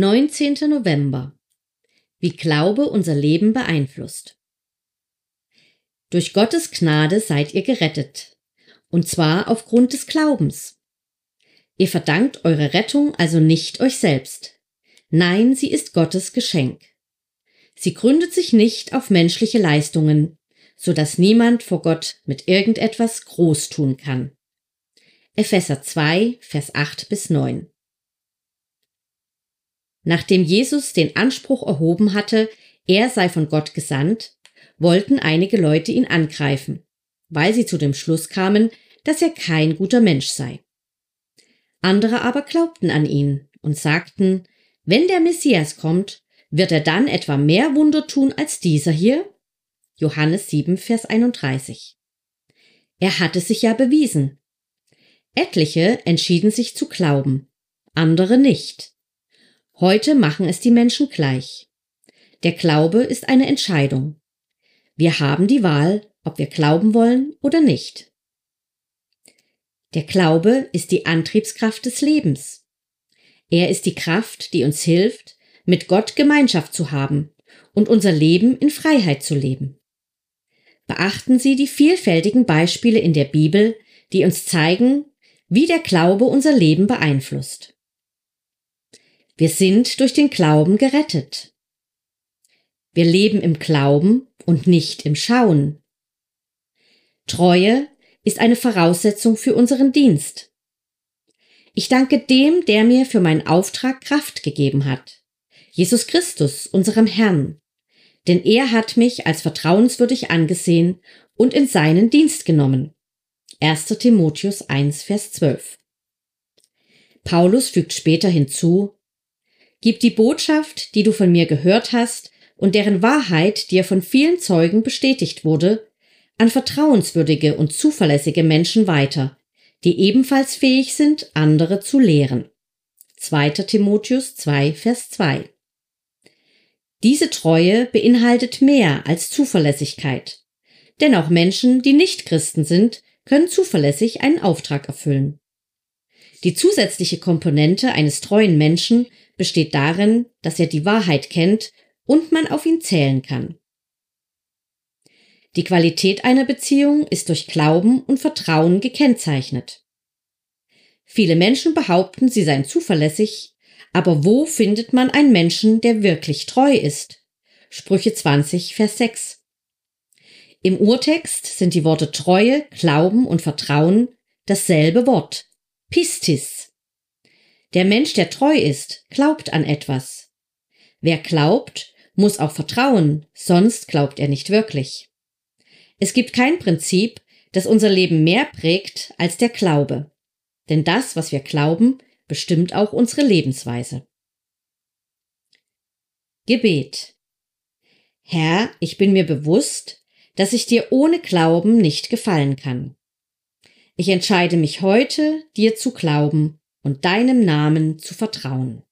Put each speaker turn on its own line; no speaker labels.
19. November. Wie Glaube unser Leben beeinflusst. Durch Gottes Gnade seid ihr gerettet, und zwar aufgrund des Glaubens. Ihr verdankt eure Rettung also nicht euch selbst. Nein, sie ist Gottes Geschenk. Sie gründet sich nicht auf menschliche Leistungen, so dass niemand vor Gott mit irgendetwas groß tun kann. Epheser 2, Vers 8 bis 9. Nachdem Jesus den Anspruch erhoben hatte, er sei von Gott gesandt, wollten einige Leute ihn angreifen, weil sie zu dem Schluss kamen, dass er kein guter Mensch sei. Andere aber glaubten an ihn und sagten, wenn der Messias kommt, wird er dann etwa mehr Wunder tun als dieser hier? Johannes 7, Vers 31. Er hatte sich ja bewiesen. Etliche entschieden sich zu glauben, andere nicht. Heute machen es die Menschen gleich. Der Glaube ist eine Entscheidung. Wir haben die Wahl, ob wir glauben wollen oder nicht. Der Glaube ist die Antriebskraft des Lebens. Er ist die Kraft, die uns hilft, mit Gott Gemeinschaft zu haben und unser Leben in Freiheit zu leben. Beachten Sie die vielfältigen Beispiele in der Bibel, die uns zeigen, wie der Glaube unser Leben beeinflusst. Wir sind durch den Glauben gerettet. Wir leben im Glauben und nicht im Schauen. Treue ist eine Voraussetzung für unseren Dienst. Ich danke dem, der mir für meinen Auftrag Kraft gegeben hat. Jesus Christus, unserem Herrn. Denn er hat mich als vertrauenswürdig angesehen und in seinen Dienst genommen. 1. Timotheus 1, Vers 12. Paulus fügt später hinzu, Gib die Botschaft, die du von mir gehört hast und deren Wahrheit dir von vielen Zeugen bestätigt wurde, an vertrauenswürdige und zuverlässige Menschen weiter, die ebenfalls fähig sind, andere zu lehren. 2. Timotheus 2, Vers 2. Diese Treue beinhaltet mehr als Zuverlässigkeit. Denn auch Menschen, die nicht Christen sind, können zuverlässig einen Auftrag erfüllen. Die zusätzliche Komponente eines treuen Menschen besteht darin, dass er die Wahrheit kennt und man auf ihn zählen kann. Die Qualität einer Beziehung ist durch Glauben und Vertrauen gekennzeichnet. Viele Menschen behaupten, sie seien zuverlässig, aber wo findet man einen Menschen, der wirklich treu ist? Sprüche 20, Vers 6. Im Urtext sind die Worte Treue, Glauben und Vertrauen dasselbe Wort. Pistis. Der Mensch, der treu ist, glaubt an etwas. Wer glaubt, muss auch vertrauen, sonst glaubt er nicht wirklich. Es gibt kein Prinzip, das unser Leben mehr prägt als der Glaube. Denn das, was wir glauben, bestimmt auch unsere Lebensweise. Gebet. Herr, ich bin mir bewusst, dass ich dir ohne Glauben nicht gefallen kann. Ich entscheide mich heute, dir zu glauben und deinem Namen zu vertrauen.